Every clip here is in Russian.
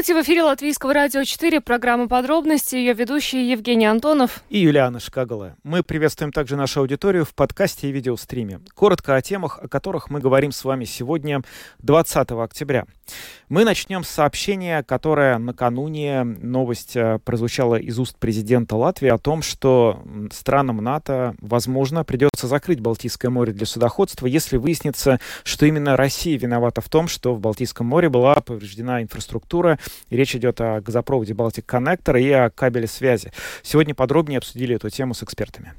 Здравствуйте, в эфире Латвийского радио 4, программа «Подробности», ее ведущие Евгений Антонов и Юлиана Шкагала. Мы приветствуем также нашу аудиторию в подкасте и видеостриме. Коротко о темах, о которых мы говорим с вами сегодня, 20 октября. Мы начнем с сообщения, которое накануне новость э, прозвучала из уст президента Латвии о том, что странам НАТО, возможно, придется закрыть Балтийское море для судоходства, если выяснится, что именно Россия виновата в том, что в Балтийском море была повреждена инфраструктура. Речь идет о газопроводе Балтик Коннектор и о кабеле связи. Сегодня подробнее обсудили эту тему с экспертами.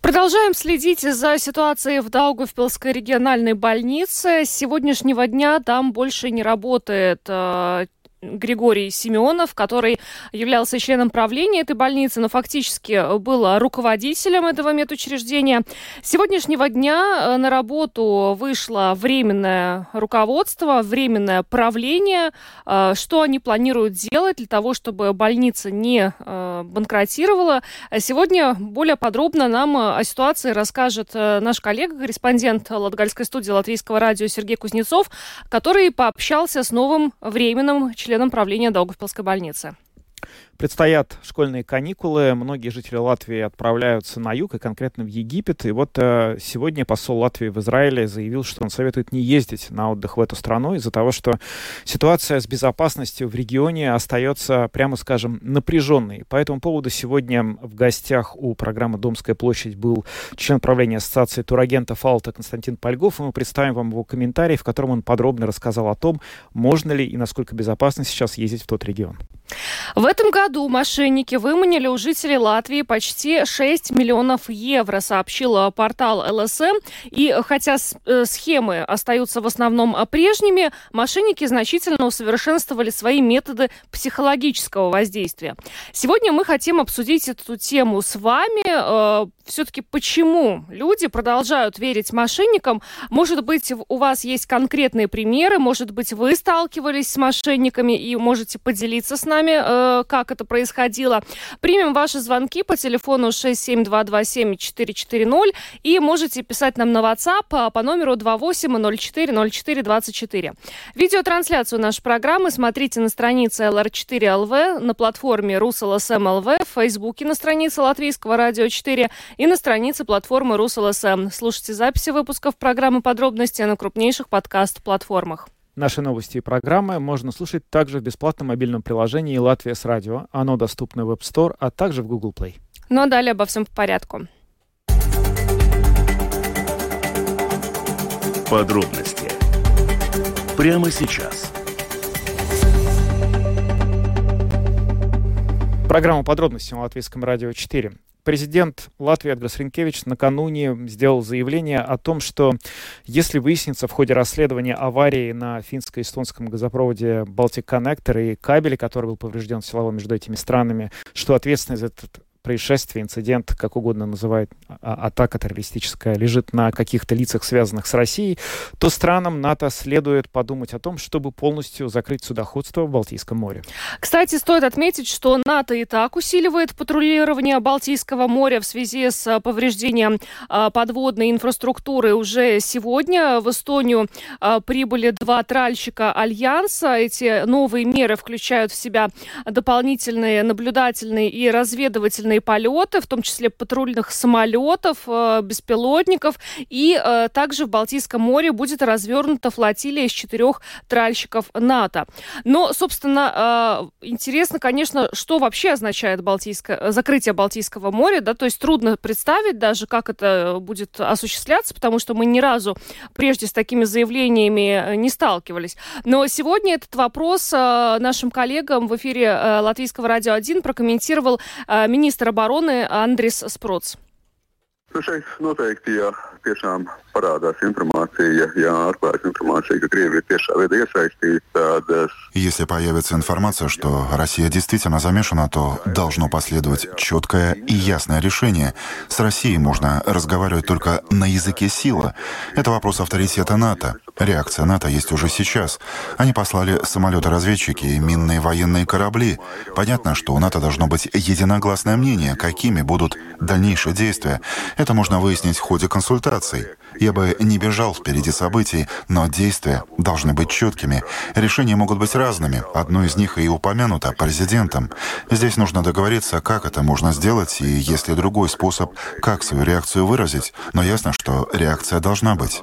Продолжаем следить за ситуацией в Даугавпилской региональной больнице. С сегодняшнего дня там больше не работает э, Григорий Семенов, который являлся членом правления этой больницы, но фактически был руководителем этого медучреждения. С сегодняшнего дня э, на работу вышло временное руководство, временное правление. Э, что они планируют делать для того, чтобы больница не э, банкротировала? Сегодня более подробно нам о ситуации расскажет наш коллега, корреспондент Латгальской студии Латвийского радио Сергей Кузнецов, который пообщался с новым временным членом членом правления Даугавпилской больницы. Предстоят школьные каникулы. Многие жители Латвии отправляются на юг, и конкретно в Египет. И вот э, сегодня посол Латвии в Израиле заявил, что он советует не ездить на отдых в эту страну из-за того, что ситуация с безопасностью в регионе остается, прямо скажем, напряженной. По этому поводу сегодня в гостях у программы «Домская площадь» был член правления Ассоциации турагентов «Алта» Константин Польгов. И мы представим вам его комментарий, в котором он подробно рассказал о том, можно ли и насколько безопасно сейчас ездить в тот регион. В этом году мошенники выманили у жителей Латвии почти 6 миллионов евро, сообщил портал ЛСМ. И хотя э, схемы остаются в основном прежними, мошенники значительно усовершенствовали свои методы психологического воздействия. Сегодня мы хотим обсудить эту тему с вами. Э, Все-таки почему люди продолжают верить мошенникам? Может быть, у вас есть конкретные примеры, может быть, вы сталкивались с мошенниками и можете поделиться с нами нами, э, как это происходило. Примем ваши звонки по телефону 67227-440 и можете писать нам на WhatsApp по, по номеру 28040424. Видеотрансляцию нашей программы смотрите на странице LR4LV, на платформе RusLSM.LV, в Фейсбуке на странице Латвийского радио 4 и на странице платформы RusLSM. Слушайте записи выпусков программы «Подробности» на крупнейших подкаст-платформах. Наши новости и программы можно слушать также в бесплатном мобильном приложении «Латвия с радио». Оно доступно в App Store, а также в Google Play. Ну а далее обо всем по порядку. Подробности прямо сейчас. Программа подробности на Латвийском радио 4. Президент Латвии Эдгар Ринкевич накануне сделал заявление о том, что если выяснится в ходе расследования аварии на финско-эстонском газопроводе Балтик Коннектор и кабеле, который был поврежден силово между этими странами, что ответственность за этот происшествие, инцидент, как угодно называют, а, атака террористическая, лежит на каких-то лицах, связанных с Россией, то странам НАТО следует подумать о том, чтобы полностью закрыть судоходство в Балтийском море. Кстати, стоит отметить, что НАТО и так усиливает патрулирование Балтийского моря в связи с повреждением а, подводной инфраструктуры. Уже сегодня в Эстонию а, прибыли два тральщика Альянса. Эти новые меры включают в себя дополнительные наблюдательные и разведывательные воздушные полеты, в том числе патрульных самолетов, э, беспилотников. И э, также в Балтийском море будет развернута флотилия из четырех тральщиков НАТО. Но, собственно, э, интересно, конечно, что вообще означает Балтийское, закрытие Балтийского моря. Да? То есть трудно представить даже, как это будет осуществляться, потому что мы ни разу прежде с такими заявлениями не сталкивались. Но сегодня этот вопрос нашим коллегам в эфире Латвийского радио 1 прокомментировал министр обороны Андрис Спроц. Informācija, ja, ja atklājas информация, ka Krievия tiešā veidā iesaistīta. Если появится информация, что Россия действительно замешана, то должно последовать четкое и ясное решение. С Россией можно разговаривать только на языке силы. Это вопрос авторитета НАТО. Реакция НАТО есть уже сейчас. Они послали самолеты-разведчики и минные военные корабли. Понятно, что у НАТО должно быть единогласное мнение, какими будут дальнейшие действия. Это можно выяснить в ходе консультаций. Я бы не бежал впереди событий, но действия должны быть четкими. Решения могут быть разными. Одно из них и упомянуто президентом. Здесь нужно договориться, как это можно сделать, и есть ли другой способ, как свою реакцию выразить. Но ясно, что реакция должна быть.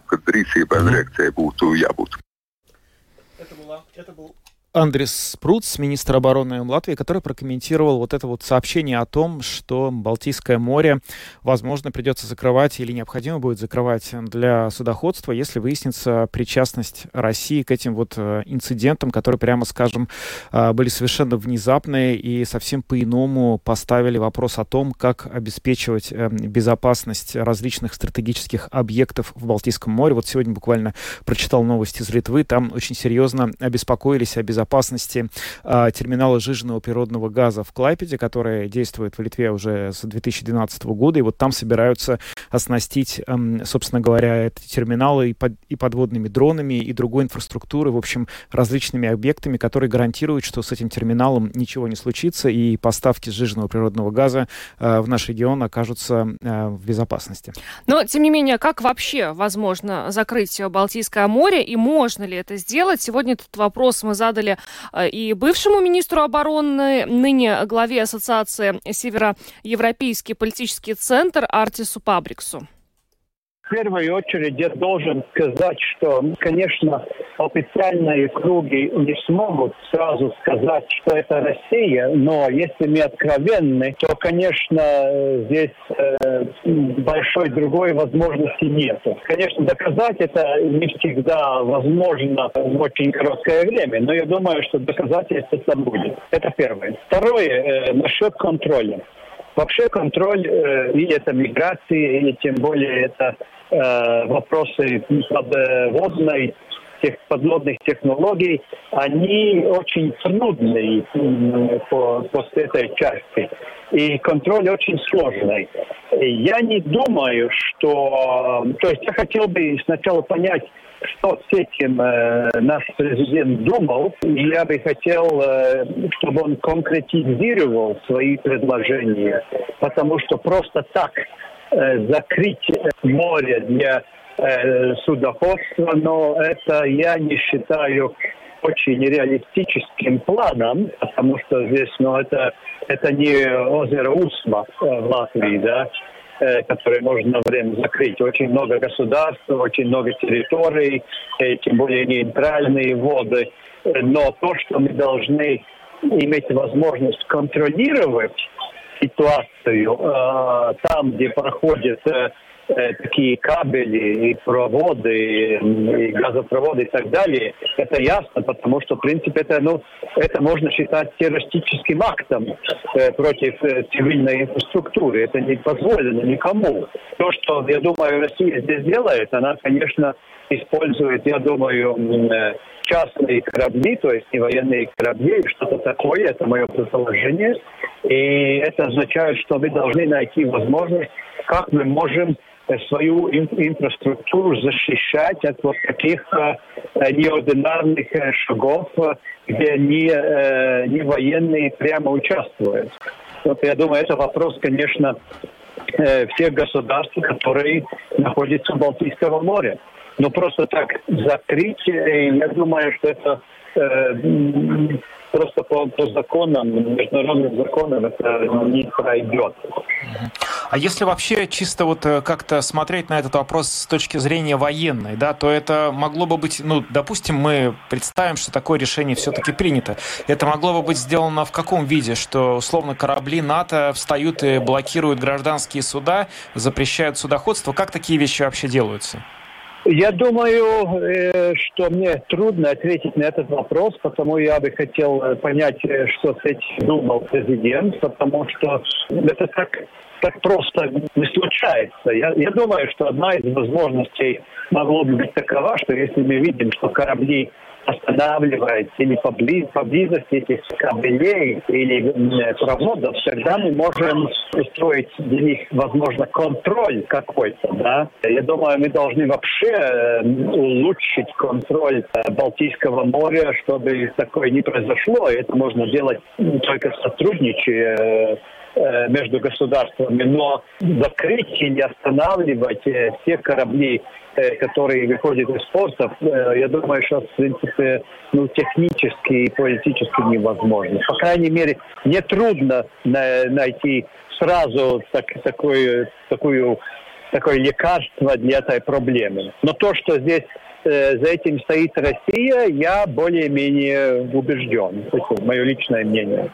Это был Андрес Пруц, министр обороны Латвии, который прокомментировал вот это вот сообщение о том, что Балтийское море, возможно, придется закрывать или необходимо будет закрывать для судоходства, если выяснится причастность России к этим вот э, инцидентам, которые, прямо скажем, э, были совершенно внезапные и совсем по-иному поставили вопрос о том, как обеспечивать э, безопасность различных стратегических объектов в Балтийском море. Вот сегодня буквально прочитал новости из Литвы, там очень серьезно обеспокоились о безопасности безопасности э, терминала жиженного природного газа в Клайпеде, который действует в Литве уже с 2012 года. И вот там собираются оснастить, э, собственно говоря, эти терминалы и, под, и подводными дронами, и другой инфраструктурой, в общем, различными объектами, которые гарантируют, что с этим терминалом ничего не случится, и поставки сжиженного природного газа э, в наш регион окажутся э, в безопасности. Но, тем не менее, как вообще возможно закрыть Балтийское море, и можно ли это сделать? Сегодня этот вопрос мы задали Э, и бывшему министру обороны, ныне главе Ассоциации Североевропейский политический центр Артису Пабриксу. Первую очередь я должен сказать, что, конечно, официальные круги не смогут сразу сказать, что это Россия, но если мы откровенны, то, конечно, здесь э, большой другой возможности нет. Конечно, доказать это не всегда возможно в очень короткое время, но я думаю, что доказательство это будет. Это первое. Второе, э, насчет контроля. Вообще контроль, э, и это миграции, и тем более это э, вопросы подводной тех подводных технологий, они очень трудные по, по этой части. И контроль очень сложный. Я не думаю, что... То есть я хотел бы сначала понять, что с этим э, наш президент думал. Я бы хотел, э, чтобы он конкретизировал свои предложения, потому что просто так закрыть море для э, судоходства, но это я не считаю очень реалистическим планом, потому что здесь, ну, это, это не озеро Усма э, в Латвии, да, Э, которые можно время закрыть. Очень много государств, очень много территорий, э, тем более нейтральные воды. Но то, что мы должны иметь возможность контролировать ситуацию там, где проходит Э, такие кабели и проводы, и газопроводы и так далее, это ясно, потому что, в принципе, это, ну, это можно считать террористическим актом против цивильной инфраструктуры. Это не позволено никому. То, что, я думаю, Россия здесь делает, она, конечно, использует, я думаю, э, частные корабли, то есть не военные корабли, что-то такое, это мое предположение. И это означает, что мы должны найти возможность, как мы можем Э, свою инфраструктуру защищать от вот таких э, неординарных шагов, где не, не военные прямо участвуют. Вот я думаю, это вопрос, конечно, всех государств, которые находятся в Балтийском море. Но просто так закрыть, я думаю, что это просто по, по законам, международным законам это не пройдет. А если вообще чисто вот э, как-то смотреть на этот вопрос с точки зрения военной, да, то это могло бы быть, ну, допустим, мы представим, что такое решение все-таки принято. Это могло бы быть сделано в каком виде? Что, условно, корабли НАТО встают и блокируют гражданские суда, запрещают судоходство. Как такие вещи вообще делаются? Я думаю, э, что мне трудно ответить на этот вопрос, потому я бы хотел э, понять, э, что с этим думал президент, потому что это так, так просто не случается. Я, я думаю, что одна из возможностей могло бы быть такова, что если мы видим, что корабли останавливается или поблиз, поблизости этих кабелей или проводов, тогда мы можем устроить для них, возможно, контроль какой-то. Да? Я думаю, мы должны вообще э, улучшить контроль э, Балтийского моря, чтобы такое не произошло. И это можно делать только сотрудничая э, между государствами, но закрыть или останавливать все корабли Э, которые выходят из портов, э, я думаю, что, в принципе, ну, технически и политически невозможно. По крайней мере, не трудно найти сразу так, такое, такую, такое лекарство для этой проблемы. Но то, что здесь э, за этим стоит Россия, я более-менее убежден. Это мое личное мнение.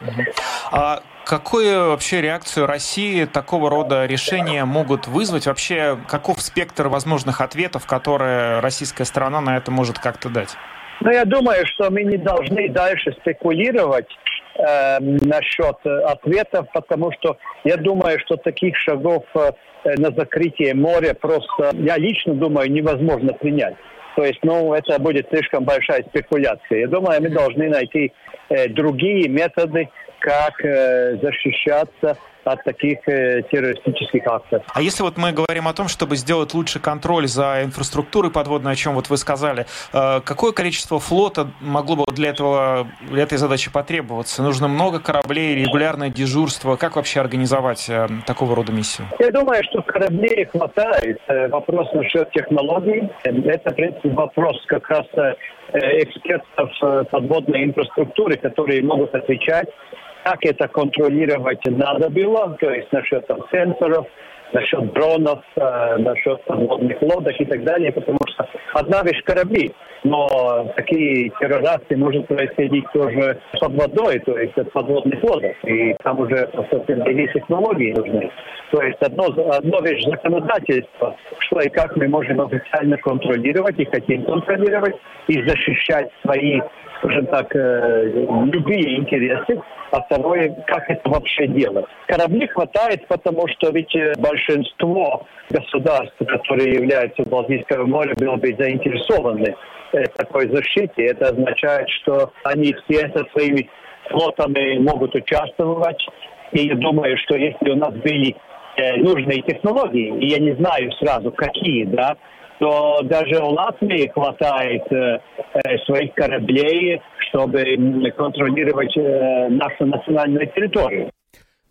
А Какую вообще реакцию России такого рода решения могут вызвать? Вообще, каков спектр возможных ответов, которые российская сторона на это может как-то дать? Ну, я думаю, что мы не должны дальше спекулировать э, насчет ответов, потому что я думаю, что таких шагов э, на закрытие моря просто, я лично думаю, невозможно принять. То есть, ну, это будет слишком большая спекуляция. Я думаю, мы должны найти э, другие методы как э, защищаться от таких э, террористических актов. А если вот мы говорим о том, чтобы сделать лучший контроль за инфраструктурой подводной, о чем вот вы сказали, э, какое количество флота могло бы для этого для этой задачи потребоваться? Нужно много кораблей, регулярное дежурство. Как вообще организовать э, такого рода миссию? Я думаю, что кораблей хватает. Вопрос насчет технологий. Это, в принципе, вопрос как раз экспертов подводной инфраструктуры, которые могут отвечать как это контролировать надо было, то есть насчет там, сенсоров, насчет дронов, э, насчет подводных лодок и так далее, потому что одна вещь корабли, но такие террорации может происходить тоже под водой, то есть от подводных лодок, и там уже совсем другие технологии нужны. То есть одно, одно вещь законодательства, что и как мы можем официально контролировать и хотим контролировать и защищать свои скажем так, э, любые интересы, а второе, как это вообще делать. Кораблей хватает, потому что ведь э, большинство государств, которые являются в Балтийском море, было бы заинтересованы в такой защите. Это означает, что они все со своими флотами могут участвовать. И я думаю, что если у нас были э, нужные технологии, и я не знаю сразу какие, да, то даже у Латвии хватает э, э, своих кораблей, чтобы контролировать э, нашу национальную территорию.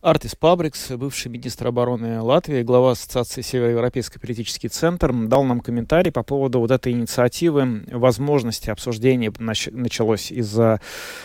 Артис Пабрикс, бывший министр обороны Латвии, глава Ассоциации Североевропейский политический центр, дал нам комментарий по поводу вот этой инициативы. Возможности обсуждения началось из-за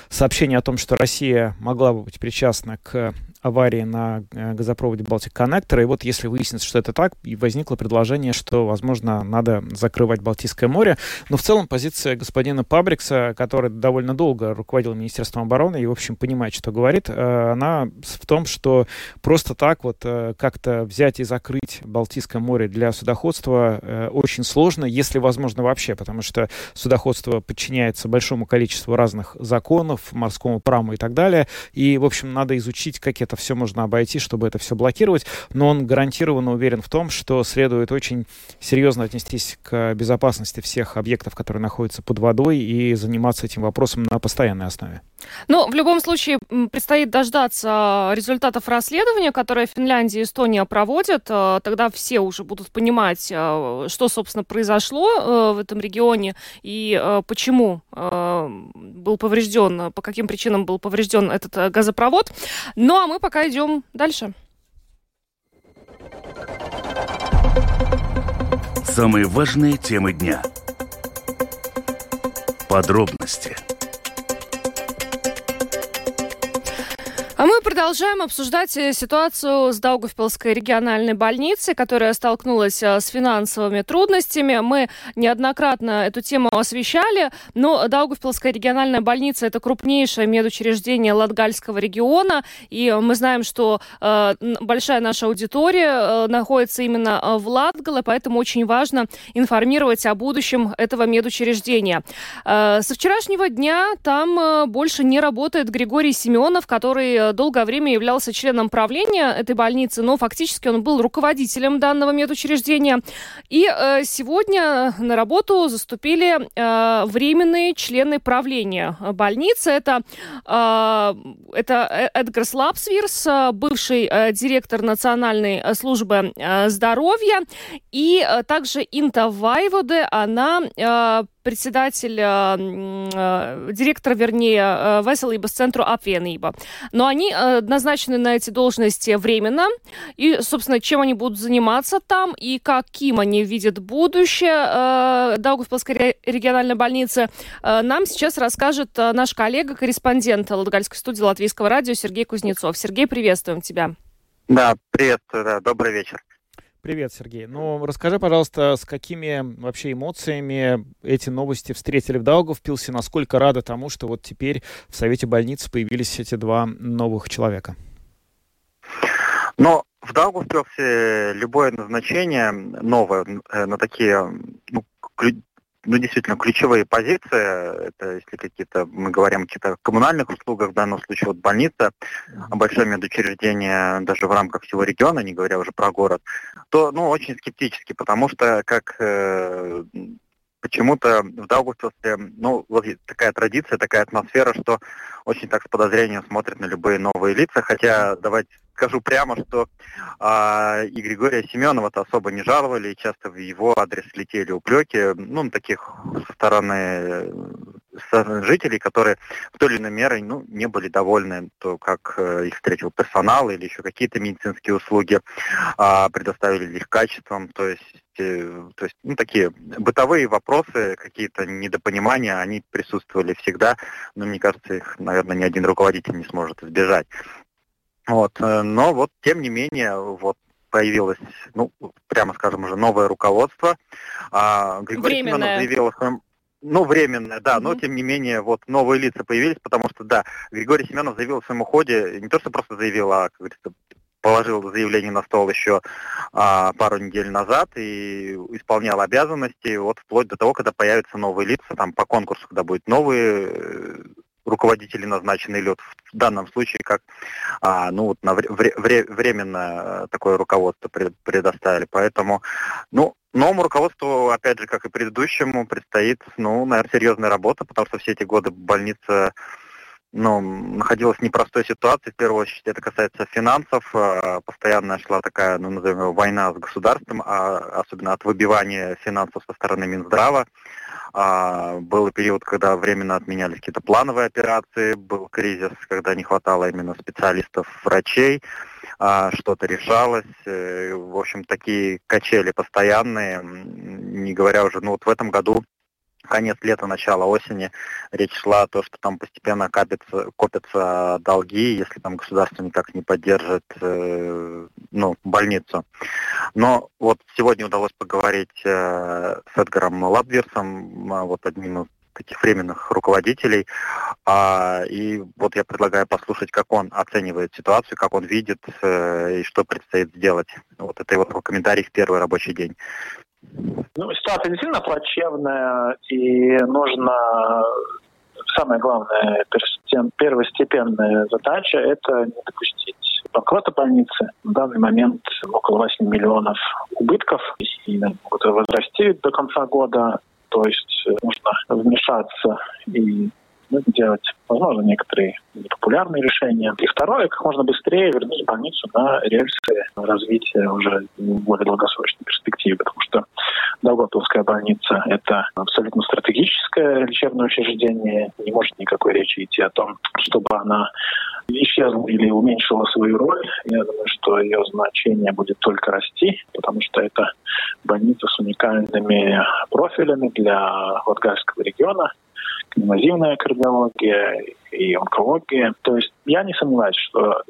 сообщения о том, что Россия могла бы быть причастна к аварии на э, газопроводе Балтик Коннектор. И вот если выяснится, что это так, и возникло предложение, что, возможно, надо закрывать Балтийское море. Но в целом позиция господина Пабрикса, который довольно долго руководил Министерством обороны и, в общем, понимает, что говорит, э, она в том, что просто так вот э, как-то взять и закрыть Балтийское море для судоходства очень сложно, если возможно вообще, потому что судоходство подчиняется большому количеству разных законов, морскому праву и так далее. И, в общем, надо изучить, как это это все можно обойти, чтобы это все блокировать, но он гарантированно уверен в том, что следует очень серьезно отнестись к безопасности всех объектов, которые находятся под водой, и заниматься этим вопросом на постоянной основе. Но в любом случае предстоит дождаться результатов расследования, которое Финляндия и Эстония проводят. Э, тогда все уже будут понимать, э, что, собственно, произошло э, в этом регионе и почему был поврежден, по каким причинам был поврежден этот газопровод. Ну а мы пока идем дальше. Самые важные темы дня. Подробности – а продолжаем обсуждать э, ситуацию с Даугавпилской региональной больницей, которая столкнулась э, с финансовыми трудностями. Мы неоднократно эту тему освещали, но Даугавпилская региональная больница – это крупнейшее медучреждение Латгальского региона, и мы знаем, что э, большая наша аудитория э, находится именно э, в Латгале, поэтому очень важно информировать о будущем этого медучреждения. Э, со вчерашнего дня там больше не работает Григорий Семенов, который долго долгое время являлся членом правления этой больницы, но фактически он был руководителем данного медучреждения. И э, сегодня на работу заступили э, временные члены правления больницы. Это, э, это Эдгар Слапсвирс, бывший э, директор Национальной службы э, здоровья, и э, также Инта Вайводе, она э, председатель, э, э, директор, вернее, э, Веселības центру Апвенība. Но они э, назначены на эти должности временно. И, собственно, чем они будут заниматься там и каким они видят будущее э, Даугавпилской региональной больницы, э, нам сейчас расскажет э, наш коллега-корреспондент Латгальской студии Латвийского радио Сергей Кузнецов. Сергей, приветствуем тебя. Да, привет, да, добрый вечер. Привет, Сергей. Ну, расскажи, пожалуйста, с какими вообще эмоциями эти новости встретили в Даугавпилсе, насколько рады тому, что вот теперь в Совете больницы появились эти два новых человека? Но в Даугавпилсе любое назначение новое э, на такие ну, ну, действительно, ключевые позиции, это если какие-то, мы говорим о каких-то коммунальных услугах, в данном случае вот больница, большое медучреждение даже в рамках всего региона, не говоря уже про город, то, ну, очень скептически, потому что, как э, почему-то в Даугавпилсе, ну, вот такая традиция, такая атмосфера, что очень так с подозрением смотрят на любые новые лица, хотя давайте скажу прямо, что а, и Григория Семенова-то особо не жаловали, и часто в его адрес летели упреки, ну, таких со стороны жителей, которые в той или иной мере ну, не были довольны, то как э, их встретил персонал или еще какие-то медицинские услуги а, предоставили их качеством, то есть э, то есть, ну, такие бытовые вопросы, какие-то недопонимания, они присутствовали всегда, но мне кажется, их, наверное, ни один руководитель не сможет избежать. Вот, э, но вот тем не менее вот появилось, ну прямо скажем уже новое руководство. А, Григорий Временное. Семенов заявил о своем ну, временное, да, mm-hmm. но тем не менее вот новые лица появились, потому что, да, Григорий Семенов заявил в своем уходе, не то, что просто заявил, а, как говорится, положил заявление на стол еще а, пару недель назад и исполнял обязанности вот вплоть до того, когда появятся новые лица, там по конкурсу, когда будут новые э, руководители назначены, или вот в данном случае как а, ну, вот на вре- вре- временно такое руководство пред- предоставили. Поэтому, ну, новому руководству, опять же, как и предыдущему, предстоит, ну, наверное, серьезная работа, потому что все эти годы больница ну, находилась в непростой ситуации. В первую очередь это касается финансов. А, постоянно шла такая, ну, назовем его, война с государством, а особенно от выбивания финансов со стороны Минздрава. А, был период, когда временно отменялись какие-то плановые операции, был кризис, когда не хватало именно специалистов, врачей, а, что-то решалось. Э, в общем, такие качели постоянные, не говоря уже, ну вот в этом году конец лета, начало осени речь шла о том, что там постепенно копятся, копятся долги, если там государство никак не поддержит э, ну, больницу. Но вот сегодня удалось поговорить э, с Эдгаром Ладверсом, э, вот одним из таких временных руководителей. А, и вот я предлагаю послушать, как он оценивает ситуацию, как он видит э, и что предстоит сделать. Вот это его комментарий в первый рабочий день. Ну, ситуация действительно плачевная, и нужно самая главная первостепенная задача – это не допустить банкрота больницы. В данный момент около 8 миллионов убытков, и могут возрасти до конца года. То есть нужно вмешаться и ну, делать, возможно, некоторые непопулярные решения. И второе, как можно быстрее вернуть больницу на рельсы развития уже более долгосрочной перспективе, потому что Долготовская больница – это абсолютно стратегическое лечебное учреждение. Не может никакой речи идти о том, чтобы она исчезла или уменьшила свою роль. Я думаю, что ее значение будет только расти, потому что это больница с уникальными профилями для Латгальского региона инвазивная кардиология и онкология. То есть я не сомневаюсь, что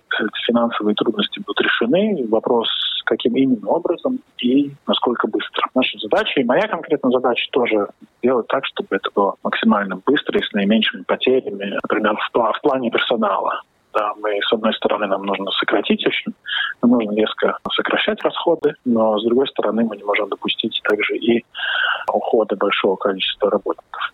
финансовые трудности будут решены. Вопрос, каким именно образом и насколько быстро. Наша задача и моя конкретная задача тоже сделать так, чтобы это было максимально быстро и с наименьшими потерями, например, в, в плане персонала. Да, мы, с одной стороны, нам нужно сократить очень, нужно резко сокращать расходы, но, с другой стороны, мы не можем допустить также и ухода большого количества работников.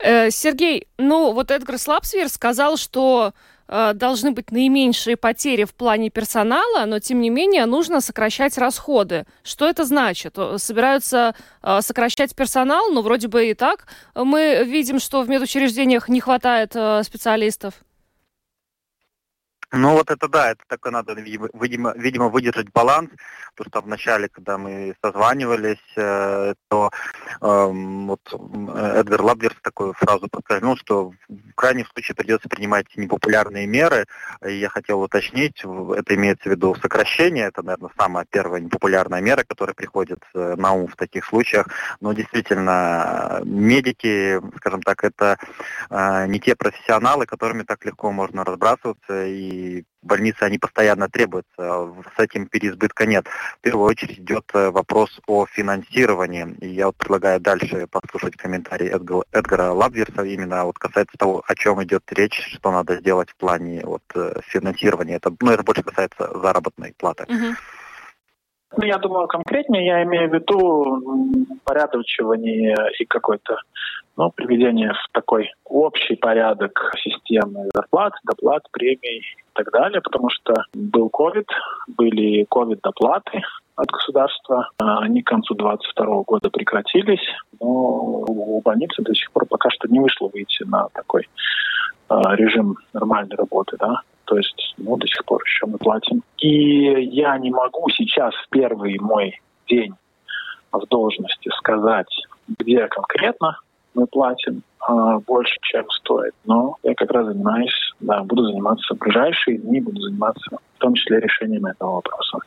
Э, Сергей, ну вот Эдгар Слапсвер сказал, что э, должны быть наименьшие потери в плане персонала, но тем не менее нужно сокращать расходы. Что это значит? Собираются э, сокращать персонал, но вроде бы и так мы видим, что в медучреждениях не хватает специалистов. Ну вот это да, это такое надо, видимо, видимо выдержать баланс, то что вначале, когда мы созванивались, э, то э, вот Эдгар Лабверс такую фразу подскользнул, что в крайнем случае придется принимать непопулярные меры. И я хотел уточнить, это имеется в виду сокращение, это, наверное, самая первая непопулярная мера, которая приходит э, на ум в таких случаях. Но действительно, медики, скажем так, это э, не те профессионалы, которыми так легко можно разбрасываться и больницы, они постоянно требуются. А с этим переизбытка нет. В первую очередь идет э, вопрос о финансировании. И я вот предлагаю дальше послушать комментарий Эдгара, Эдгара Лабверса именно вот касается того, о чем идет речь, что надо сделать в плане вот, э, финансирования. Это, ну, это больше касается заработной платы. Uh-huh. Ну, я думаю, конкретнее я имею в виду порядочивание и какой-то ну, приведение в такой общий порядок системы зарплат, доплат, премий и так далее, потому что был ковид, были ковид-доплаты от государства, они к концу 2022 года прекратились, но у больницы до сих пор пока что не вышло выйти на такой а, режим нормальной работы, да, то есть, ну, до сих пор еще мы платим. И я не могу сейчас, в первый мой день в должности, сказать, где конкретно мы платим э, больше, чем стоит. Но я как раз занимаюсь, да, буду заниматься в ближайшие дни, буду заниматься в том числе решением этого вопроса.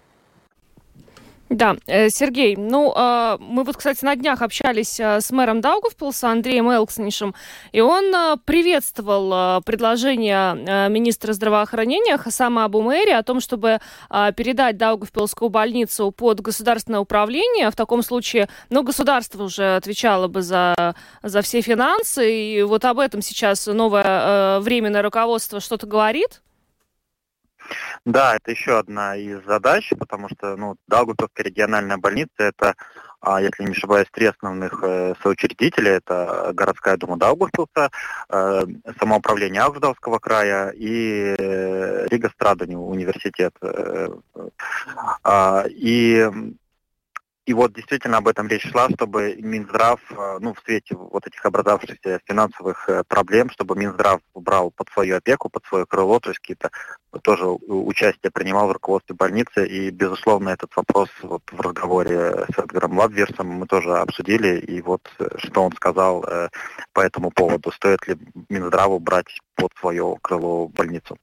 Да, э, Сергей, ну, а, мы вот, кстати, на днях общались а, с мэром Даугавпилса Андреем Элкснишем, и он а, приветствовал предложение министра здравоохранения Хасама Абумэри о том, чтобы передать Даугавпилскую больницу под государственное управление. В таком случае, ну, государство уже отвечало бы за, за все финансы, и вот об этом сейчас новое временное руководство что-то говорит? Да, это еще одна из задач, потому что ну, Даугавпилская региональная больница – это, а, если не ошибаюсь, три основных э, соучредителя. Это городская дума Даугавпилса, э, самоуправление Аугждалского края и э, Рига Страдани университет. А, и и вот действительно об этом речь шла, чтобы Минздрав, э, ну, в свете вот этих образовавшихся финансовых э, проблем, чтобы Минздрав брал под свою опеку, под свое крыло, то есть какие-то тоже участие принимал в руководстве больницы. И, безусловно, этот вопрос вот в разговоре с Эдгаром Ладверсом мы тоже обсудили. И вот э, что он сказал по этому поводу. Стоит ли Минздраву брать под свое крыло больницу?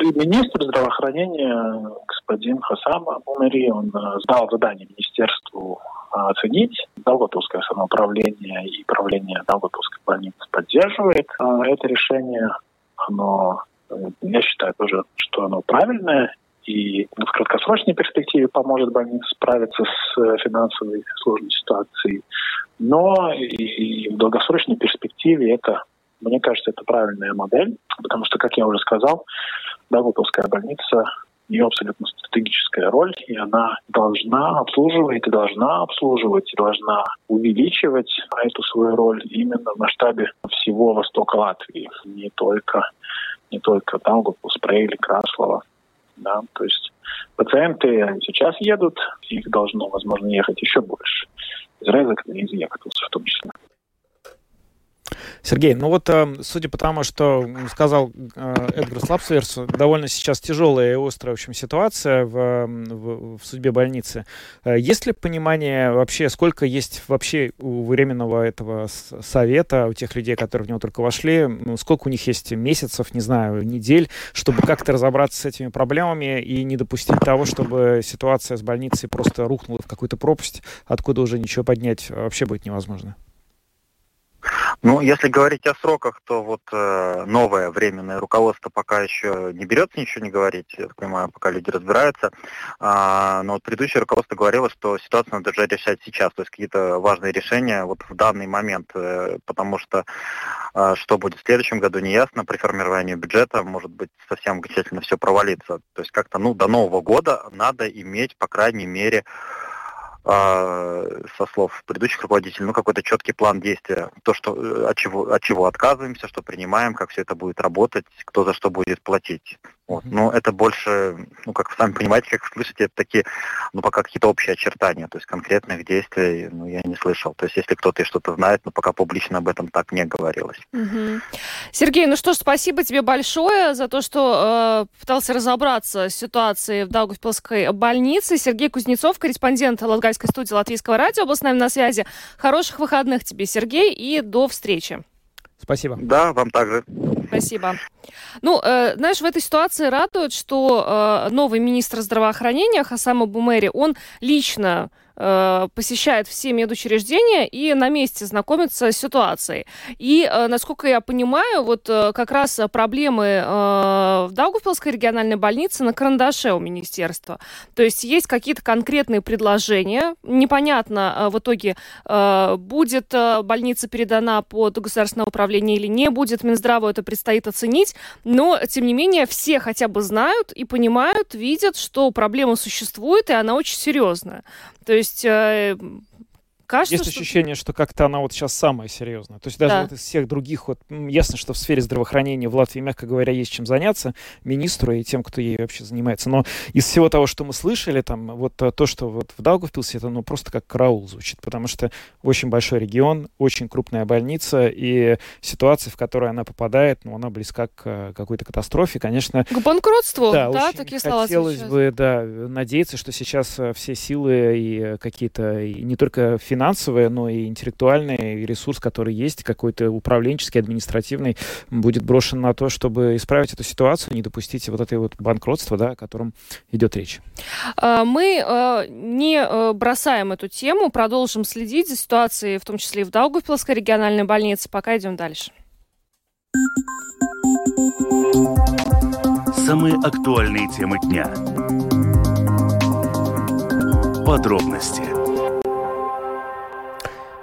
Министр здравоохранения господин Хасам Абумери, он э, сдал задание министерству э, оценить. Долготовское самоуправление и правление Долготовской больницы поддерживает э, это решение. Оно, я считаю тоже, что оно правильное и в краткосрочной перспективе поможет больнице справиться с финансовой сложной ситуацией. Но и в долгосрочной перспективе это, мне кажется, это правильная модель, потому что, как я уже сказал, Давутовская больница ее абсолютно стратегическая роль, и она должна обслуживать, и должна обслуживать, и должна увеличивать эту свою роль именно в масштабе всего востока Латвии, не только, не только Даугавпилс, Прейли, Краслова. Да? То есть пациенты сейчас едут, их должно, возможно, ехать еще больше. Из Резека и из Якутовца в том числе. Сергей, ну вот, э, судя по тому, что сказал э, Эдгар Слапсверс, довольно сейчас тяжелая и острая, в общем, ситуация в, в, в судьбе больницы. Э, есть ли понимание вообще, сколько есть вообще у временного этого совета, у тех людей, которые в него только вошли, ну, сколько у них есть месяцев, не знаю, недель, чтобы как-то разобраться с этими проблемами и не допустить того, чтобы ситуация с больницей просто рухнула в какую-то пропасть, откуда уже ничего поднять вообще будет невозможно? Ну, если говорить о сроках, то вот э, новое временное руководство пока еще не берется ничего не говорить, я так понимаю, пока люди разбираются. А, но вот предыдущее руководство говорило, что ситуацию надо уже решать сейчас, то есть какие-то важные решения вот в данный момент, э, потому что э, что будет в следующем году, не ясно. При формировании бюджета может быть совсем окончательно все провалиться. То есть как-то ну, до Нового года надо иметь, по крайней мере, со слов предыдущих руководителей, ну, какой-то четкий план действия, то, что, э, от, чего, от чего отказываемся, что принимаем, как все это будет работать, кто за что будет платить. Вот. Но это больше, ну, как вы сами понимаете, как слышите, это такие, ну, пока какие-то общие очертания, то есть конкретных действий, ну, я не слышал. То есть если кто-то что-то знает, но пока публично об этом так не говорилось. Угу. Сергей, ну что ж, спасибо тебе большое за то, что э, пытался разобраться с ситуацией в Даугавпилской больнице. Сергей Кузнецов, корреспондент Латгальской студии Латвийского радио, был с нами на связи. Хороших выходных тебе, Сергей, и до встречи. Спасибо. Да, вам также. Спасибо. Ну, э, знаешь, в этой ситуации радует, что э, новый министр здравоохранения Хасама Бумери, он лично Э, посещает все медучреждения и на месте знакомится с ситуацией. И, э, насколько я понимаю, вот э, как раз проблемы в Даугавпилской региональной больнице на карандаше у министерства. То есть есть какие-то конкретные предложения. Непонятно в итоге, будет больница передана под государственное управление или не будет. Минздраву это предстоит оценить. Но, тем не менее, все хотя бы знают и понимают, видят, что проблема существует, и она очень серьезная. То есть э, кажется, Есть что... ощущение, что как-то она вот сейчас самая серьезная. То есть даже да. вот из всех других, вот ясно, что в сфере здравоохранения в Латвии, мягко говоря, есть чем заняться министру и тем, кто ей вообще занимается. Но из всего того, что мы слышали, там, вот э, то, что вот в Даугавпилсе, это ну просто как караул звучит, потому что очень большой регион, очень крупная больница, и ситуация, в которую она попадает, ну, она близка к э, какой-то катастрофе, конечно. К банкротству, да, да такие слова хотелось бы, да, надеяться, что сейчас э, все силы и какие-то, и не только финансовые, финансовое, но и интеллектуальный ресурс, который есть, какой-то управленческий, административный, будет брошен на то, чтобы исправить эту ситуацию, не допустить вот этой вот банкротства, да, о котором идет речь. А, мы а, не а, бросаем эту тему, продолжим следить за ситуацией, в том числе и в Даугавпилской региональной больнице. Пока идем дальше. Самые актуальные темы дня. Подробности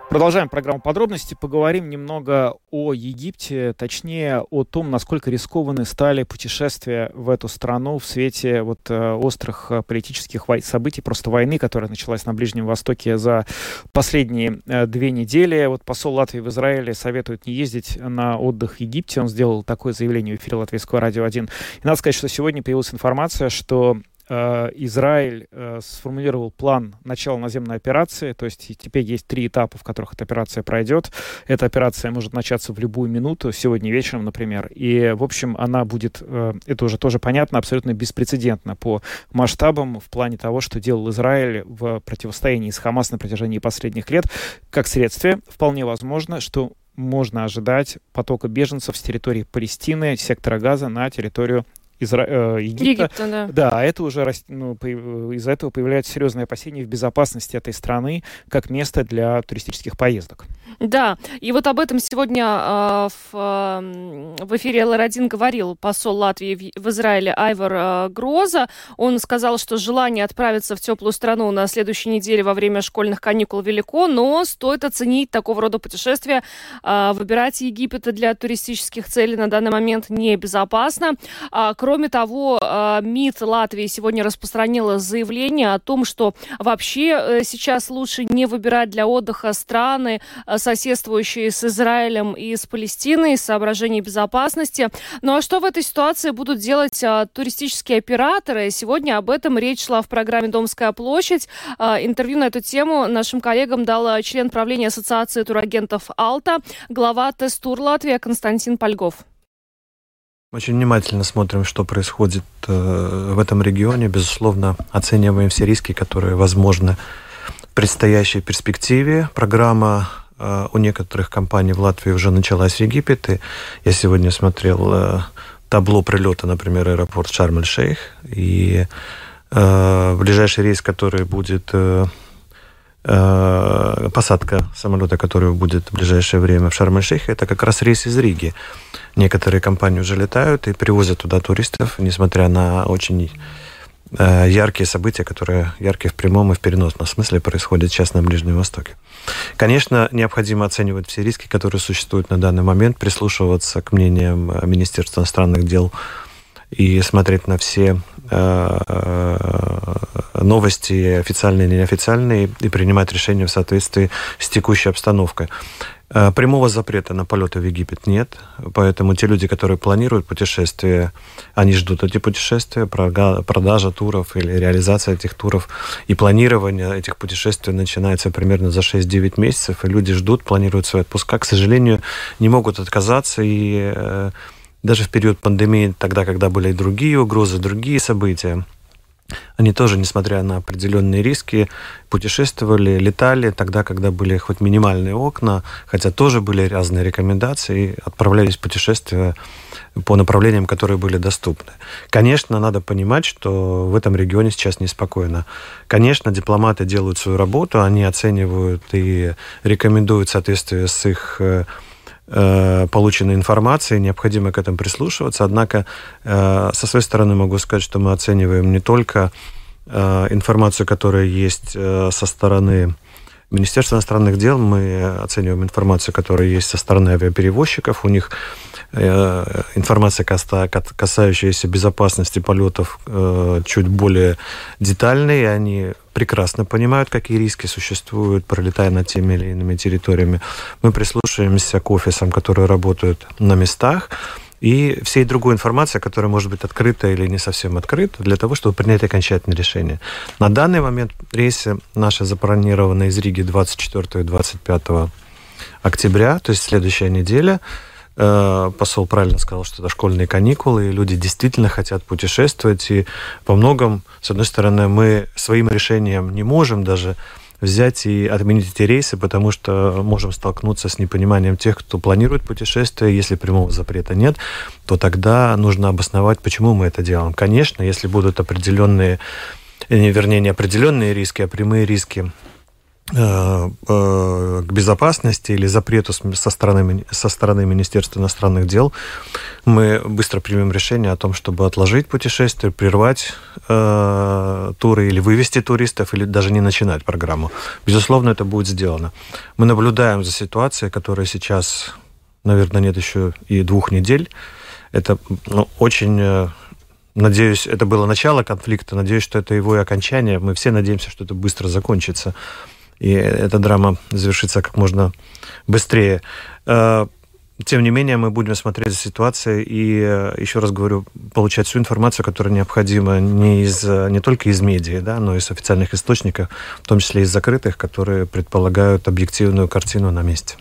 Продолжаем программу подробности. Поговорим немного о Египте, точнее о том, насколько рискованы стали путешествия в эту страну в свете вот э, острых э, политических событий, просто войны, которая началась на Ближнем Востоке за последние э, две недели. Вот посол Латвии в Израиле советует не ездить на отдых в Египте. Он сделал такое заявление в эфире Латвийского радио 1. И надо сказать, что сегодня появилась информация, что Израиль э, сформулировал план начала наземной операции, то есть теперь есть три этапа, в которых эта операция пройдет. Эта операция может начаться в любую минуту, сегодня вечером, например, и, в общем, она будет, э, это уже тоже понятно, абсолютно беспрецедентно по масштабам в плане того, что делал Израиль в противостоянии с Хамас на протяжении последних лет. Как следствие, вполне возможно, что можно ожидать потока беженцев с территории Палестины, сектора Газа на территорию Изра... э, Египта. Египта да. да, а это уже ну, из-за этого появляются серьезные опасения в безопасности этой страны как место для туристических поездок. Да, и вот об этом сегодня э, в, э, в эфире ЛР1 говорил посол Латвии в, в Израиле Айвар э, Гроза. Он сказал, что желание отправиться в теплую страну на следующей неделе во время школьных каникул велико, но стоит оценить такого рода путешествия. Э, выбирать Египет для туристических целей на данный момент небезопасно. А, кроме того, э, МИД Латвии сегодня распространила заявление о том, что вообще э, сейчас лучше не выбирать для отдыха страны, э, соседствующие с Израилем и с Палестиной из соображений безопасности. Ну а что в этой ситуации будут делать а, туристические операторы? Сегодня об этом речь шла в программе «Домская площадь». А, интервью на эту тему нашим коллегам дал член правления Ассоциации турагентов «Алта», глава Тестур Латвия Константин Польгов. Очень внимательно смотрим, что происходит э, в этом регионе. Безусловно, оцениваем все риски, которые возможны в предстоящей перспективе. Программа э, у некоторых компаний в Латвии уже началась в Египет. я сегодня смотрел э, табло прилета, например, аэропорт Шарм-эль-Шейх. И ближайший рейс, который будет посадка самолета, который будет в ближайшее время в Шарм-эль-Шейхе, это как раз рейс из Риги. Некоторые компании уже летают и привозят туда туристов, несмотря на очень э, яркие события, которые яркие в прямом и в переносном смысле происходят сейчас на Ближнем Востоке. Конечно, необходимо оценивать все риски, которые существуют на данный момент, прислушиваться к мнениям Министерства иностранных дел и смотреть на все э, новости, официальные и неофициальные, и принимать решения в соответствии с текущей обстановкой. Э, прямого запрета на полеты в Египет нет, поэтому те люди, которые планируют путешествия, они ждут эти путешествия, продажа туров или реализация этих туров и планирование этих путешествий начинается примерно за 6-9 месяцев, и люди ждут, планируют свои отпуска, к сожалению, не могут отказаться, и э, даже в период пандемии, тогда, когда были и другие угрозы, другие события, они тоже, несмотря на определенные риски, путешествовали, летали тогда, когда были хоть минимальные окна, хотя тоже были разные рекомендации, отправлялись в путешествия по направлениям, которые были доступны. Конечно, надо понимать, что в этом регионе сейчас неспокойно. Конечно, дипломаты делают свою работу, они оценивают и рекомендуют в соответствии с их э, полученной информации, необходимо к этому прислушиваться. Однако, э, со своей стороны могу сказать, что мы оцениваем не только э, информацию, которая есть со стороны Министерства иностранных дел, мы оцениваем информацию, которая есть со стороны авиаперевозчиков. У них Э, информация, касающаяся безопасности полетов, э, чуть более детальная. Они прекрасно понимают, какие риски существуют, пролетая над теми или иными территориями. Мы прислушиваемся к офисам, которые работают на местах, и всей другой информации, которая может быть открыта или не совсем открыта, для того, чтобы принять окончательное решение. На данный момент рейсы наши запланированы из Риги 24 и 25 октября, то есть следующая неделя. Э, посол правильно сказал, что это школьные каникулы, и люди действительно хотят путешествовать. И по многом, с одной стороны, мы своим решением не можем даже взять и отменить эти рейсы, потому что можем столкнуться с непониманием тех, кто планирует путешествие. Если прямого запрета нет, то тогда нужно обосновать, почему мы это делаем. Конечно, если будут определенные, э, вернее, не определенные риски, а прямые риски к безопасности или запрету со стороны, со стороны Министерства иностранных дел, мы быстро примем решение о том, чтобы отложить путешествие, прервать э, туры или вывести туристов, или даже не начинать программу. Безусловно, это будет сделано. Мы наблюдаем за ситуацией, которая сейчас, наверное, нет еще и двух недель. Это ну, очень э, Надеюсь, это было начало конфликта. Надеюсь, что это его и окончание. Мы все надеемся, что это быстро закончится и эта драма завершится как можно быстрее. Э, тем не менее, мы будем смотреть за ситуацией и, э, еще раз говорю, получать всю информацию, которая необходима не, из, не только из медиа, да, но и из официальных источников, в том числе из закрытых, которые предполагают объективную картину на месте.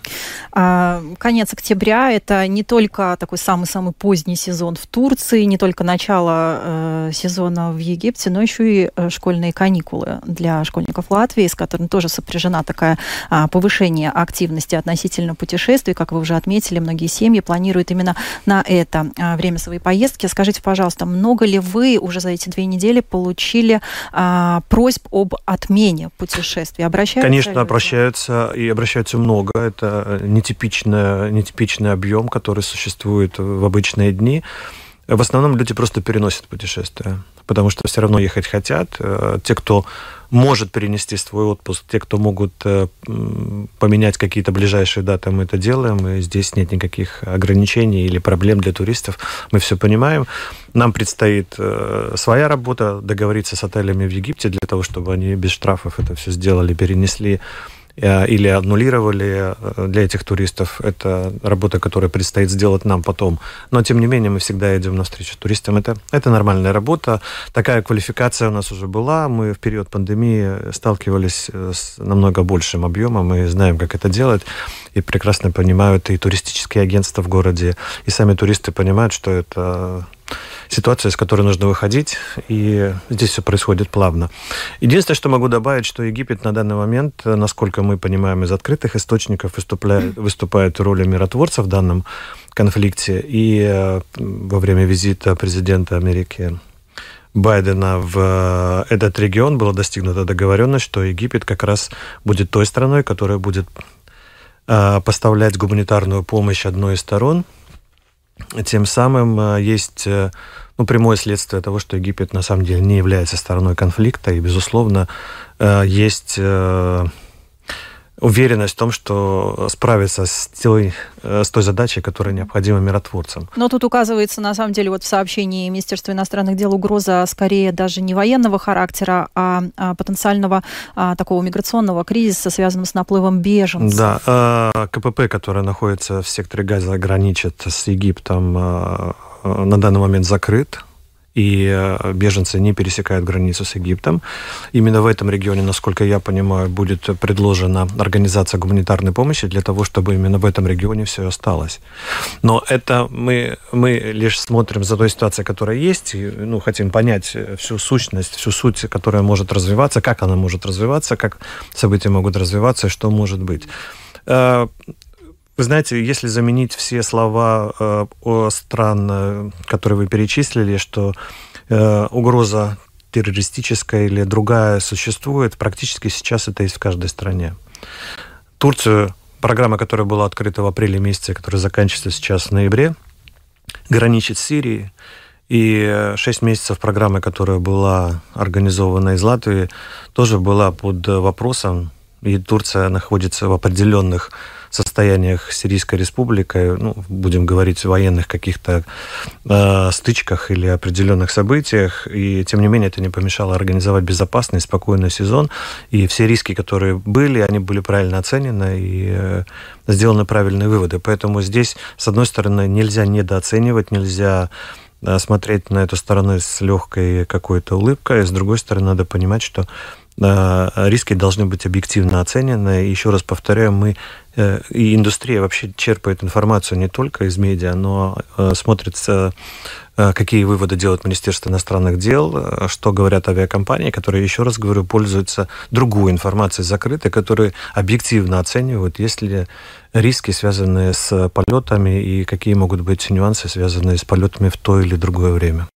А, конец октября – это не только такой самый-самый поздний сезон в Турции, не только начало э, сезона в Египте, но еще и э, школьные каникулы для школьников Латвии, с которыми тоже сопряжена такая а, повышение активности относительно путешествий, как вы уже отметили, многие семьи планируют именно на это а, время своей поездки. Скажите, пожалуйста, много ли вы уже за эти две недели получили а, просьб об отмене путешествий? Обращаются? Конечно, обращаются и обращаются много. Это нетипичный, нетипичный объем, который существует в обычные дни. В основном люди просто переносят путешествия, потому что все равно ехать хотят. Э, те, кто может перенести свой отпуск. Те, кто могут э, поменять какие-то ближайшие даты, мы это делаем. И здесь нет никаких ограничений или проблем для туристов. Мы все понимаем. Нам предстоит э, своя работа, договориться с отелями в Египте для того, чтобы они без штрафов это все сделали, перенесли или аннулировали э, для этих туристов. Это работа, которая предстоит сделать нам потом. Но, тем не менее, мы всегда идем навстречу туристам. Это, это нормальная работа. Такая квалификация у нас уже была. Мы в период пандемии сталкивались с намного большим объемом. Мы знаем, как это делать. И прекрасно понимают и туристические агентства в городе, и сами туристы понимают, что это ситуация, с которой нужно выходить, и здесь все происходит плавно. Единственное, что могу добавить, что Египет на данный момент, насколько мы понимаем из открытых источников, выступает, выступает в роли миротворца в данном конфликте, и э, во время визита президента Америки Байдена в э, этот регион была достигнута договоренность, что Египет как раз будет той страной, которая будет э, поставлять гуманитарную помощь одной из сторон – тем самым э, есть э, ну, прямое следствие того, что Египет на самом деле не является стороной конфликта, и, безусловно, э, есть уверенность в том, что справиться с той, э, с той задачей, которая необходима миротворцам. Но тут указывается, на самом деле, вот в сообщении Министерства иностранных дел угроза скорее даже не военного характера, а, а потенциального а, такого миграционного кризиса, связанного с наплывом беженцев. Да, а, КПП, которая находится в секторе Газа, граничит с Египтом, а, на данный момент закрыт и э, беженцы не пересекают границу с Египтом. Именно в этом регионе, насколько я понимаю, будет предложена организация гуманитарной помощи для того, чтобы именно в этом регионе все осталось. Но это мы, мы лишь смотрим за той ситуацией, которая есть, и ну, хотим понять всю сущность, всю суть, которая может развиваться, как она может развиваться, как события могут развиваться и что может быть. Э, вы знаете, если заменить все слова э, о стран, э, которые вы перечислили, что э, угроза террористическая или другая существует, практически сейчас это есть в каждой стране. Турцию, программа, которая была открыта в апреле месяце, которая заканчивается сейчас в ноябре, граничит с Сирией, и шесть месяцев программы, которая была организована из Латвии, тоже была под вопросом, и Турция находится в определенных состояниях Сирийской республикой, ну, будем говорить, военных каких-то э, стычках или определенных событиях, и тем не менее это не помешало организовать безопасный, спокойный сезон, и все риски, которые были, они были правильно оценены и э, сделаны правильные выводы. Поэтому здесь, с одной стороны, нельзя недооценивать, нельзя э, смотреть на эту сторону с легкой какой-то улыбкой, с другой стороны, надо понимать, что риски должны быть объективно оценены. Еще раз повторяю, мы Э, и индустрия вообще черпает информацию не только из медиа, но э, смотрится, э, какие выводы делает Министерство иностранных дел, что говорят авиакомпании, которые, еще раз говорю, пользуются другой информацией закрытой, которые объективно оценивают, есть ли риски, связанные с полетами, и какие могут быть нюансы, связанные с полетами в то или другое время.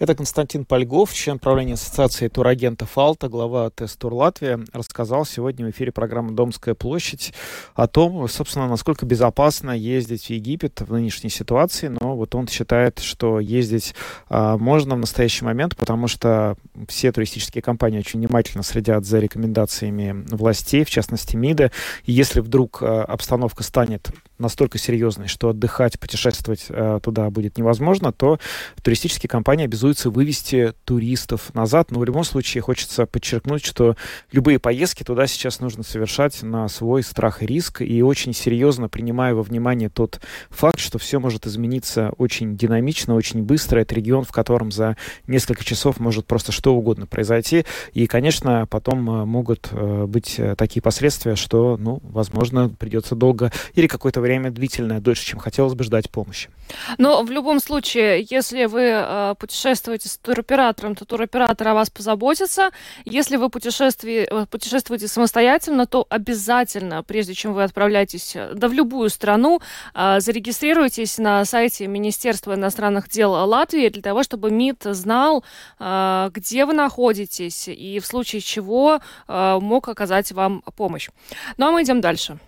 Это Константин Польгов, член правления Ассоциации турагентов «Алта», глава ТЭС Тур Латвия, рассказал сегодня в эфире программы «Домская площадь» о том, собственно, насколько безопасно ездить в Египет в нынешней ситуации. Но вот он считает, что ездить а, можно в настоящий момент, потому что все туристические компании очень внимательно следят за рекомендациями властей, в частности МИДа. И если вдруг а, обстановка станет настолько серьезной, что отдыхать, путешествовать а, туда будет невозможно, то туристические компании обязуются обязуется вывести туристов назад. Но в любом случае хочется подчеркнуть, что любые поездки туда сейчас нужно совершать на свой страх и риск. И очень серьезно принимая во внимание тот факт, что все может измениться очень динамично, очень быстро. Это регион, в котором за несколько часов может просто что угодно произойти. И, конечно, потом э, могут э, быть э, такие последствия, что, ну, возможно, придется долго или какое-то время длительное, дольше, чем хотелось бы ждать помощи. Но в любом случае, если вы э, путешествуете с туроператором, то туроператор о вас позаботится. Если вы э, путешествуете самостоятельно, то обязательно, прежде чем вы отправляетесь э, да в любую страну, э, зарегистрируйтесь на сайте Министерства иностранных дел Латвии для того, чтобы МИД знал, э, где вы находитесь и в случае чего э, мог оказать вам помощь. Ну а мы идем дальше.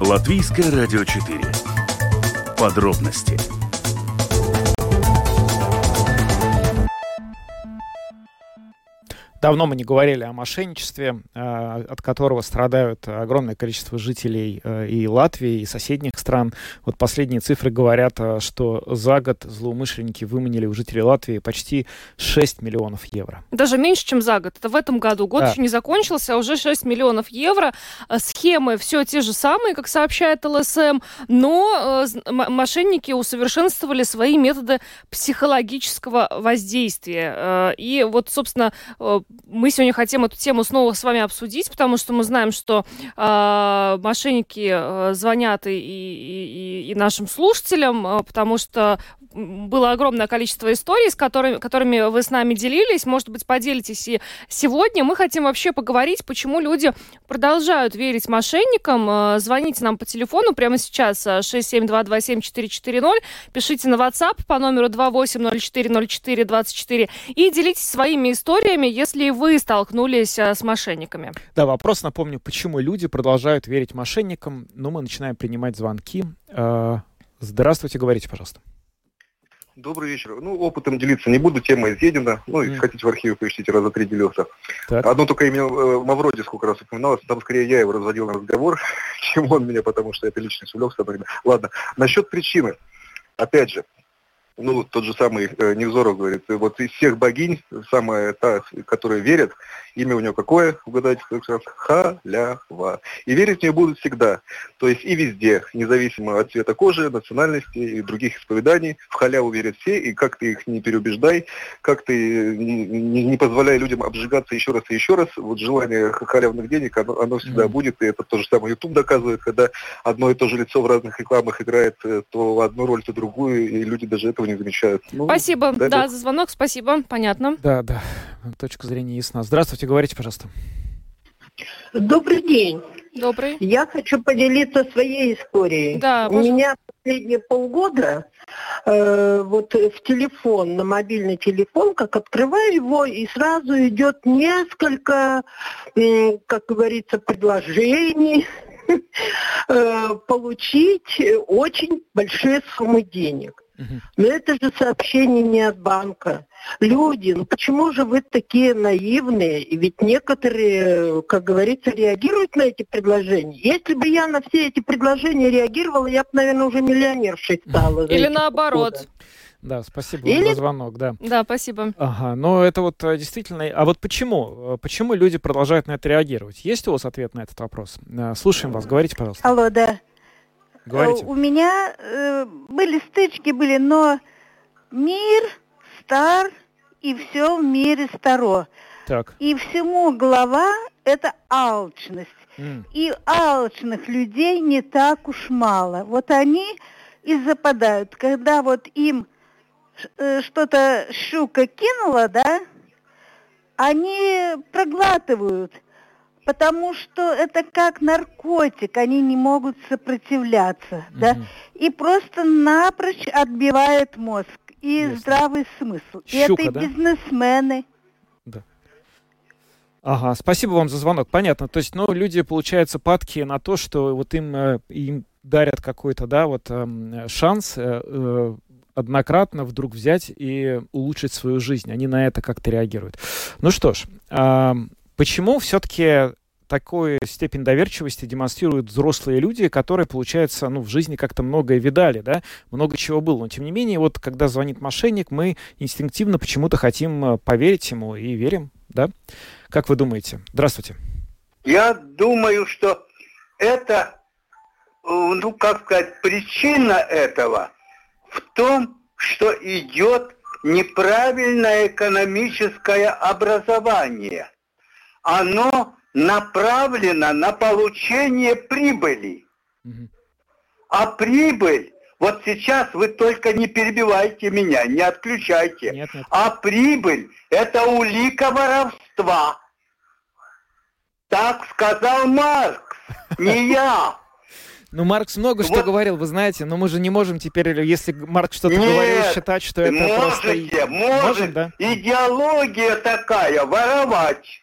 Латвийское радио 4. Подробности Давно мы не говорили о мошенничестве, а, от которого страдают огромное количество жителей э, и Латвии, и соседних стран. Вот последние цифры говорят, э, что за год злоумышленники выманили у жителей Латвии почти 6 миллионов евро. Даже меньше, чем за год. Это в этом году. Год Да. еще не закончился, а уже 6 миллионов евро. Э, Схемы все те же самые, как сообщает ЛСМ, но мошенники усовершенствовали свои методы психологического воздействия. И вот, собственно, мы сегодня хотим эту тему снова с вами обсудить, потому что мы знаем, что э, мошенники э, звонят и, и- и- нашим слушателям, э, потому что было огромное количество историй, с которыми, которыми вы с нами делились. Может быть, поделитесь и сегодня. Мы хотим вообще поговорить, почему люди продолжают верить мошенникам. Э, Звоните нам по телефону прямо сейчас э, 67227-440. Пишите на WhatsApp по номеру 28040424 и делитесь своими историями, если и вы столкнулись э, с мошенниками. Да, вопрос, напомню, почему люди продолжают верить мошенникам? Ну, мы начинаем принимать звонки. Э, Здравствуйте, говорите, пожалуйста. Добрый вечер. Ну, опытом делиться не буду, тема изъедена. Ну, если хотите в архиве поищите, раза три делился. Так. Одно только имя э, Мавроди сколько раз упоминалось, там скорее я его разводил на разговор, чем он меня, потому что это личность увлекся. Ладно, насчет причины. Опять же, ну, тот же самый э, Невзоров говорит, вот из всех богинь, самая та, которая верят, имя у нее какое, угадайте, сколько раз? Халява. И верить в нее будут всегда. То есть и везде, независимо от цвета кожи, национальности и других исповеданий, в халяву верят все, и как ты их не переубеждай, как ты не, не- не позволяй людям обжигаться еще раз и еще раз, вот желание халявных денег, оно, оно всегда Мгм. будет, и это то же самое YouTube доказывает, когда одно и то же лицо в разных рекламах играет э, то одну роль, то другую, и люди даже этого не замечают. Ну, Спасибо, да, бог. за звонок, спасибо, понятно. Да, да, точка зрения ясна. Здравствуйте, говорите, пожалуйста. Добрый день. Добрый. Я хочу поделиться своей историей. Да, У меня последние полгода э, вот в телефон, на мобильный телефон, как открываю его, и сразу идет несколько, м, как говорится, предложений э, получить очень большие суммы денег. Но это же сообщение не от банка. Люди, ну почему же вы такие наивные? И ведь некоторые, как говорится, реагируют на эти предложения. Если бы я на все эти предложения реагировала, я бы, наверное, уже миллионершей стала. Или наоборот. Да, спасибо вам Или- за звонок, да. Да, спасибо. Ага, но это вот э, действительно... А вот почему? Э, Почему люди продолжают на это реагировать? Есть у вас ответ на этот вопрос? Э, Слушаем вас, говорите, пожалуйста. Алло, да. Говорите. Э, У меня э, были стычки, были, но мир стар, и все в мире старо. Так. И всему глава – это алчность. М. И алчных людей не так уж мало. Вот они и западают, когда вот им э, что-то щука кинула, да, они проглатывают, потому что это как наркотик, они не могут сопротивляться, да, и просто напрочь отбивает мозг и Ясно. здравый смысл. и Щука, это и да? бизнесмены. Ага, спасибо вам за звонок. Понятно. То есть, ну, люди, получается, падки на то, что вот им, э, им дарят какой-то, да, вот эм, шанс э, э, однократно вдруг взять и улучшить свою жизнь. Они на это как-то реагируют. Ну что ж, почему все-таки такую степень доверчивости демонстрируют взрослые люди, которые, получается, ну, в жизни как-то многое видали, да, много чего было. Но, тем не менее, вот, когда звонит мошенник, мы инстинктивно почему-то хотим э, поверить ему и верим, да? Как вы думаете? Здравствуйте. Я думаю, что это, э, ну как сказать, причина этого в том, что идет неправильное экономическое образование. Оно направлено на получение прибыли. А прибыль, вот сейчас вы только не перебивайте меня, не отключайте. А прибыль – это улика воровства. Так сказал Маркс, не я. Ну, Маркс много что говорил, вы знаете, но мы же не можем теперь, если Маркс что-то говорил, Нет, считать, что это просто... Можете, да? идеология такая, воровать.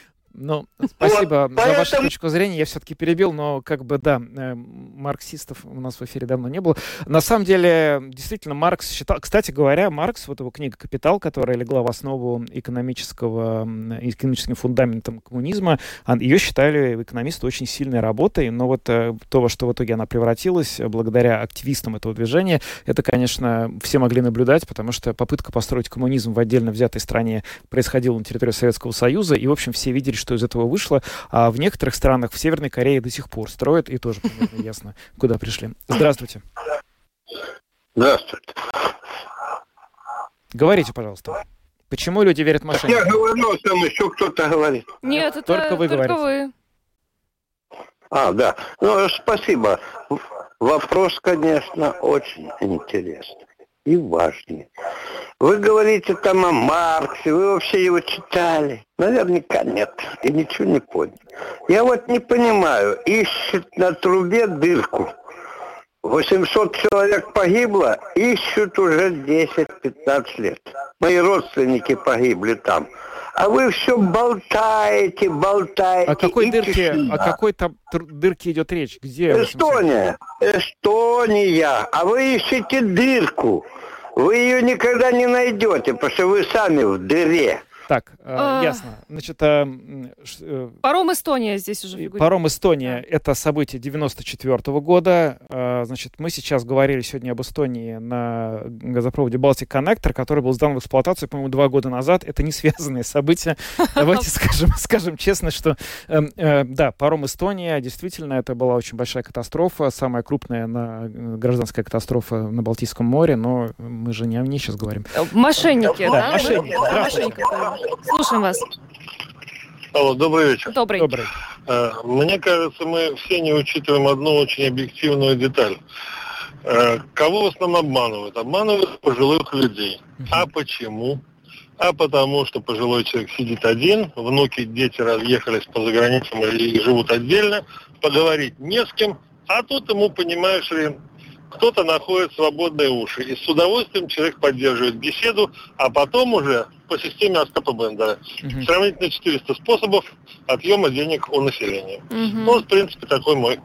Ну, спасибо Вот, за вашу поэтому- точку зрения. Я все-таки перебил, но как бы да, э, марксистов у нас в эфире давно не было. На самом деле, действительно, Маркс считал... Кстати говоря, Маркс, вот его книга «Капитал», которая легла в основу экономического, экономическим фундаментом коммунизма, а- ее считали экономисты очень сильной работой, но вот э, то, во что в итоге она превратилась, благодаря активистам этого движения, это, конечно, все могли наблюдать, потому что попытка построить коммунизм в отдельно взятой стране происходила на территории Советского Союза, и, в общем, все видели, что из этого вышло, а в некоторых странах, в Северной Корее до сих пор строят, и тоже примерно ясно, куда пришли. Здравствуйте. Здравствуйте. Говорите, пожалуйста. Почему люди верят Я мошенникам? говорю, там еще кто-то говорит. Нет, это Только вы говорите. вы. А, да. Ну, спасибо. Вопрос, конечно, очень интересный и важный. Вы говорите там о Марксе, вы вообще его читали? Наверняка нет, и ничего не понял. Я вот не понимаю, ищет на трубе дырку. 800 человек погибло, ищут уже 10-15 лет. Мои родственники погибли там. А вы все болтаете, болтаете. О какой дырке, тишина. о какой там дырке идет речь? Где? Эстония. Эстония. А вы ищете дырку. Вы ее никогда не найдете, потому что вы сами в дыре. Так, э, А. ясно. Значит, э, м, ш- э, Паром Эстония здесь уже фигурирует. Паром Эстония — это событие 94 года. Э, Значит, мы сейчас говорили сегодня об Эстонии на газопроводе Балтик Коннектор, который был сдан в эксплуатацию, по-моему, два года назад. Это не связанные события. Давайте скажем, скажем честно, что эм, да, паром Эстония, действительно, это была очень большая катастрофа, самая крупная на, гражданская катастрофа на Балтийском море, но мы же не о ней сейчас говорим. Мошенники, Да, да? мошенники. Слушаем вас. Алло, добрый вечер. Добрый. Добрый. Э, Мне кажется, мы все не учитываем одну очень объективную деталь. Э, Кого в основном обманывают? Обманывают пожилых людей. А почему? А потому что пожилой человек сидит один, внуки, дети разъехались по заграницам или живут отдельно, поговорить не с кем, а тут ему, понимаешь ли, кто-то находит свободные уши. И с удовольствием человек поддерживает беседу, а потом уже по системе Остапа Бендера. Сравнительно 400 способов отъема денег у населения. Мгм. Ну, в принципе, такой мой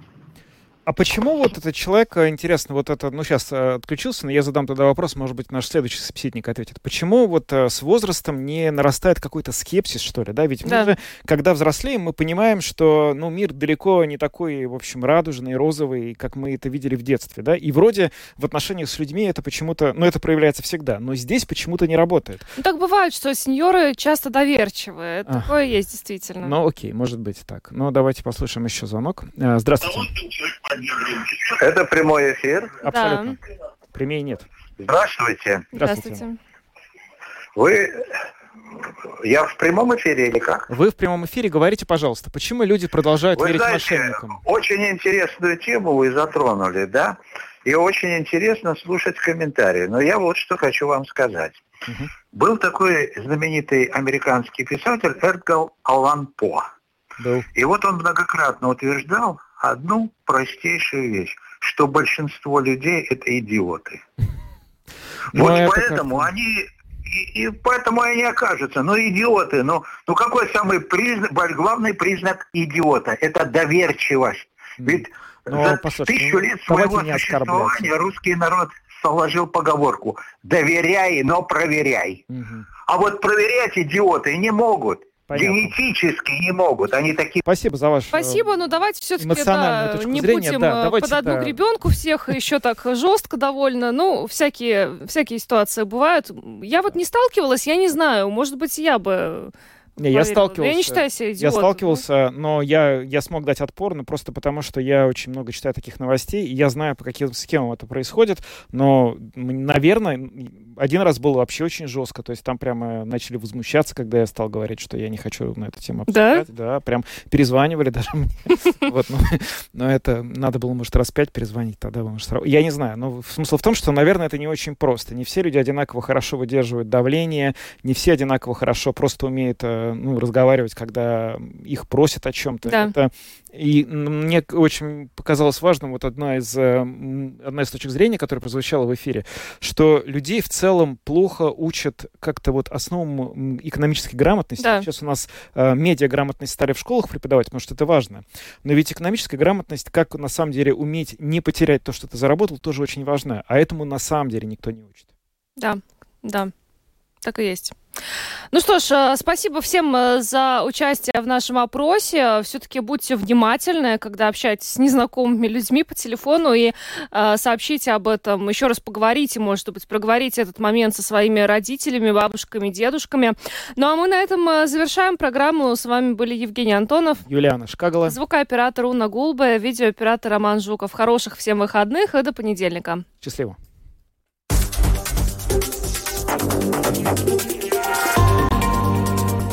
А почему вот этот человек, э, интересно, вот это, ну, сейчас отключился, но я задам тогда вопрос, может быть, наш следующий собеседник ответит. Почему вот э, с возрастом не нарастает какой-то скепсис, что ли, да? Ведь мы Да. же, когда взрослеем, мы понимаем, что, ну, мир далеко не такой, в общем, радужный, розовый, как мы это видели в детстве, да? И вроде в отношениях с людьми это почему-то, ну, это проявляется всегда, но здесь почему-то не работает. Ну, так бывает, что сеньоры часто доверчивые. А. Такое есть, действительно. Ну, окей, может быть так. Но давайте послушаем еще звонок. Э, Здравствуйте. Это прямой эфир. Абсолютно. Прямей нет. Здравствуйте. Здравствуйте. Вы... Я в прямом эфире или как? Вы в прямом эфире говорите, пожалуйста, почему люди продолжают Вы верить знаете, мошенникам? Очень интересную тему вы затронули, да? И очень интересно слушать комментарии. Но я вот что хочу вам сказать. Был такой знаменитый американский писатель Эдгар Аллан По. Был. И вот он многократно утверждал одну простейшую вещь, что большинство людей это идиоты. Ну, вот это поэтому они и, и поэтому они окажутся, ну идиоты, ну, ну какой самый признак, главный признак идиота? Это доверчивость. Ведь Ну, за послушайте, тысячу ну, лет своего существования русский народ сложил поговорку «доверяй, но проверяй». А вот проверять идиоты не могут. Понятно. Генетически не могут. Они такие... Спасибо за ваш... э, Спасибо, но давайте все-таки да, не зрения, будем да, э, давайте, под одну да. гребенку всех еще так жестко довольно. Ну, всякие, всякие ситуации бывают. Я вот не сталкивалась, я не знаю. Может быть, я бы Не, я сталкивался. Я не считаю себя Я идиотом. сталкивался, но я, я смог дать отпор, ну, просто потому, что я очень много читаю таких новостей, и я знаю, по каким схемам это происходит, но, наверное, один раз было вообще очень жестко, то есть там прямо начали возмущаться, когда я стал говорить, что я не хочу на эту тему Да? обсуждать. Да? прям перезванивали даже мне. Вот, ну, но это надо было, может, раз пять перезвонить, тогда может, Я не знаю, но смысл в том, что, наверное, это не очень просто. Не все люди одинаково хорошо выдерживают давление, не все одинаково хорошо просто умеют э, ну, разговаривать, когда их просят о чем-то. Да. Это и мне очень показалось важным вот одна из, э, одна из точек зрения, которая прозвучала в эфире, что людей в целом плохо учат как-то вот основам экономической грамотности. Да. Сейчас у нас э, медиаграмотность стали в школах преподавать, потому что это важно. Но ведь экономическая грамотность, как на самом деле уметь не потерять то, что ты заработал, тоже очень важна. А этому на самом деле никто не учит. Да, да, так и есть. Ну что ж, э, спасибо всем э, за участие в нашем опросе. Все-таки будьте внимательны, когда общаетесь с незнакомыми людьми по телефону и э, сообщите об этом. Еще раз поговорите, может быть, проговорите этот момент со своими родителями, бабушками, дедушками. Ну а мы на этом э, завершаем программу. С вами были Евгений Антонов, Юлиана Шкагала, звукооператор Уна Гулбе, видеооператор Роман Жуков. Хороших всем выходных и до понедельника. Счастливо.